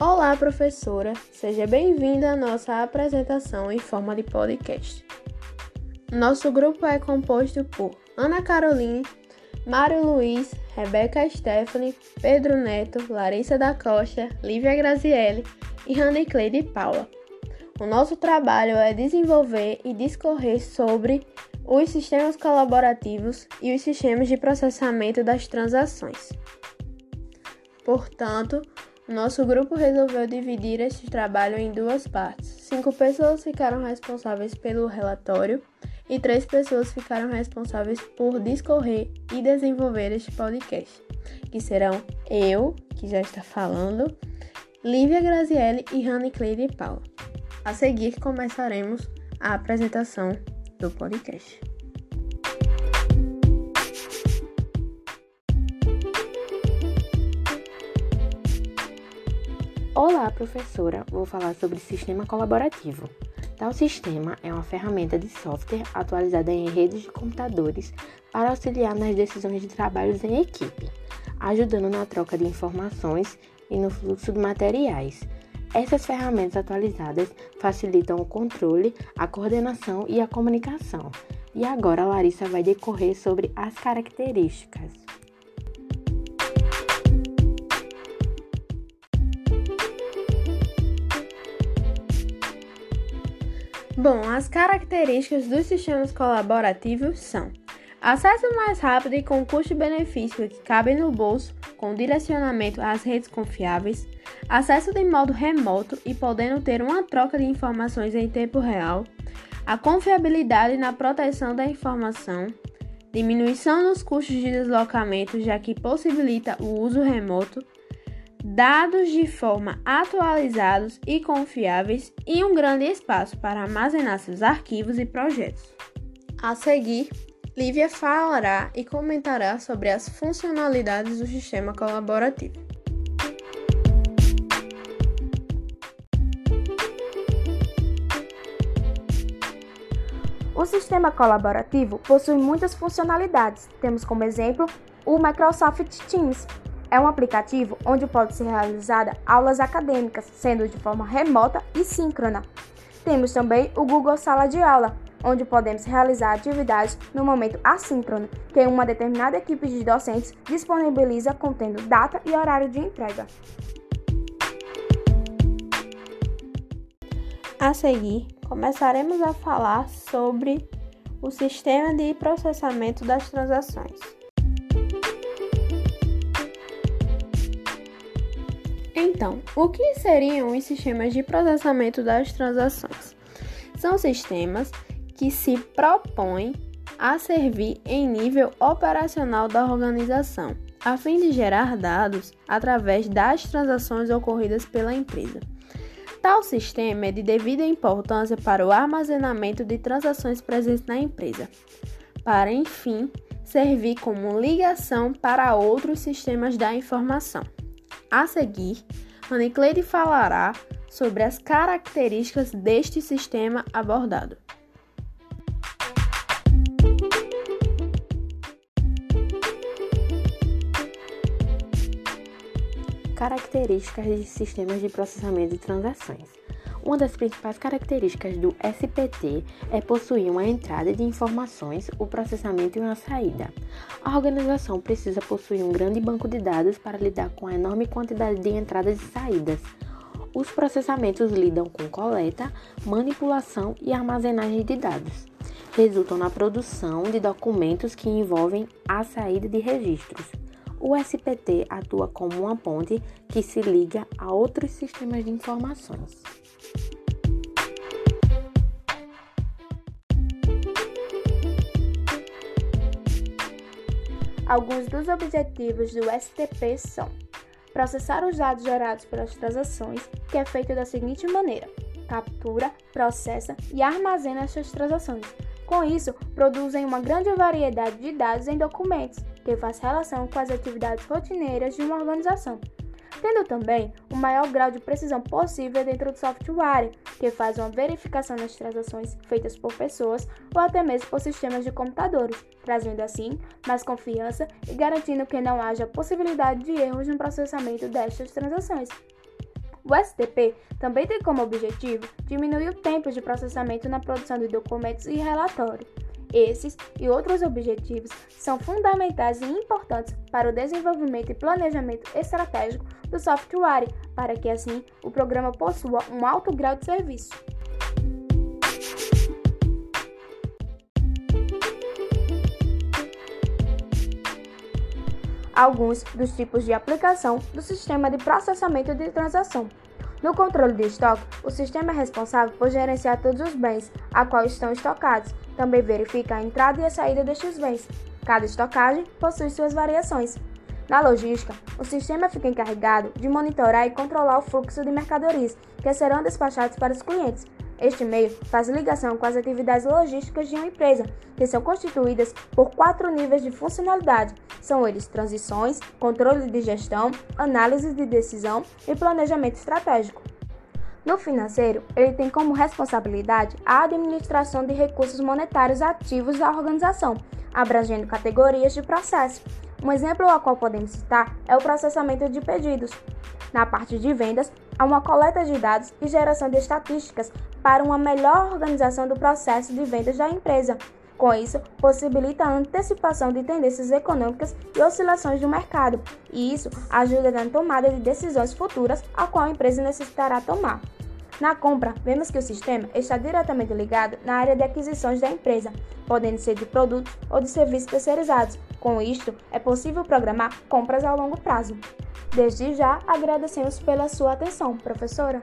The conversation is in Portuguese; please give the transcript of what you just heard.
Olá, professora! Seja bem-vinda à nossa apresentação em forma de podcast. Nosso grupo é composto por Ana Caroline, Mário Luiz, Rebeca Stephanie, Pedro Neto, Larissa da Costa, Lívia Grazielli e Rani Cleide Paula. O nosso trabalho é desenvolver e discorrer sobre os sistemas colaborativos e os sistemas de processamento das transações. Portanto, nosso grupo resolveu dividir este trabalho em duas partes. Cinco pessoas ficaram responsáveis pelo relatório e três pessoas ficaram responsáveis por discorrer e desenvolver este podcast, que serão eu, que já está falando, Lívia Grazielli e Rani Cleide Paula. A seguir, começaremos a apresentação do podcast. Olá, professora! Vou falar sobre sistema colaborativo. Tal sistema é uma ferramenta de software atualizada em redes de computadores para auxiliar nas decisões de trabalhos em equipe, ajudando na troca de informações e no fluxo de materiais essas ferramentas atualizadas facilitam o controle, a coordenação e a comunicação. E agora a Larissa vai decorrer sobre as características. Bom, as características dos sistemas colaborativos são acesso mais rápido e com custo-benefício que cabe no bolso, com direcionamento às redes confiáveis, acesso de modo remoto e podendo ter uma troca de informações em tempo real, a confiabilidade na proteção da informação, diminuição nos custos de deslocamento, já que possibilita o uso remoto, dados de forma atualizados e confiáveis e um grande espaço para armazenar seus arquivos e projetos. A seguir, Lívia falará e comentará sobre as funcionalidades do sistema colaborativo. O sistema colaborativo possui muitas funcionalidades. Temos como exemplo o Microsoft Teams. É um aplicativo onde pode ser realizada aulas acadêmicas, sendo de forma remota e síncrona. Temos também o Google Sala de Aula, onde podemos realizar atividades no momento assíncrono, que uma determinada equipe de docentes disponibiliza contendo data e horário de entrega. A seguir, começaremos a falar sobre o sistema de processamento das transações. Então, o que seriam os sistemas de processamento das transações? São sistemas que se propõem a servir em nível operacional da organização, a fim de gerar dados através das transações ocorridas pela empresa. Tal sistema é de devida importância para o armazenamento de transações presentes na empresa, para, enfim, servir como ligação para outros sistemas da informação. A seguir, Anicleide falará sobre as características deste sistema abordado. Características de sistemas de processamento de transações. Uma das principais características do SPT é possuir uma entrada de informações, o processamento e uma saída. A organização precisa possuir um grande banco de dados para lidar com a enorme quantidade de entradas e saídas. Os processamentos lidam com coleta, manipulação e armazenagem de dados. Resultam na produção de documentos que envolvem a saída de registros. O SPT atua como uma ponte que se liga a outros sistemas de informações. Alguns dos objetivos do STP são processar os dados gerados pelas transações, que é feito da seguinte maneira: captura, processa e armazena essas transações. Com isso, produzem uma grande variedade de dados em documentos, que faz relação com as atividades rotineiras de uma organização, tendo também o maior grau de precisão possível dentro do software, que faz uma verificação nas transações feitas por pessoas ou até mesmo por sistemas de computadores, trazendo assim mais confiança e garantindo que não haja possibilidade de erros no processamento destas transações. O STP também tem como objetivo diminuir o tempo de processamento na produção de documentos e relatórios. Esses e outros objetivos são fundamentais e importantes para o desenvolvimento e planejamento estratégico do software, para que assim o programa possua um alto grau de serviço. Alguns dos tipos de aplicação do sistema de processamento de transação. No controle de estoque, o sistema é responsável por gerenciar todos os bens a qual estão estocados. Também verifica a entrada e a saída destes bens. Cada estocagem possui suas variações. Na logística, o sistema fica encarregado de monitorar e controlar o fluxo de mercadorias que serão despachadas para os clientes. Este meio faz ligação com as atividades logísticas de uma empresa, que são constituídas por quatro níveis de funcionalidade. São eles transições, controle de gestão, análise de decisão e planejamento estratégico. No financeiro, ele tem como responsabilidade a administração de recursos monetários ativos da organização, abrangendo categorias de processo. Um exemplo ao qual podemos citar é o processamento de pedidos. Na parte de vendas, há uma coleta de dados e geração de estatísticas para uma melhor organização do processo de vendas da empresa. Com isso, possibilita a antecipação de tendências econômicas e oscilações do mercado, e isso ajuda na tomada de decisões futuras a qual a empresa necessitará tomar. Na compra, vemos que o sistema está diretamente ligado na área de aquisições da empresa, podendo ser de produtos ou de serviços terceirizados. Com isto, é possível programar compras a longo prazo. Desde já, agradecemos pela sua atenção, professora.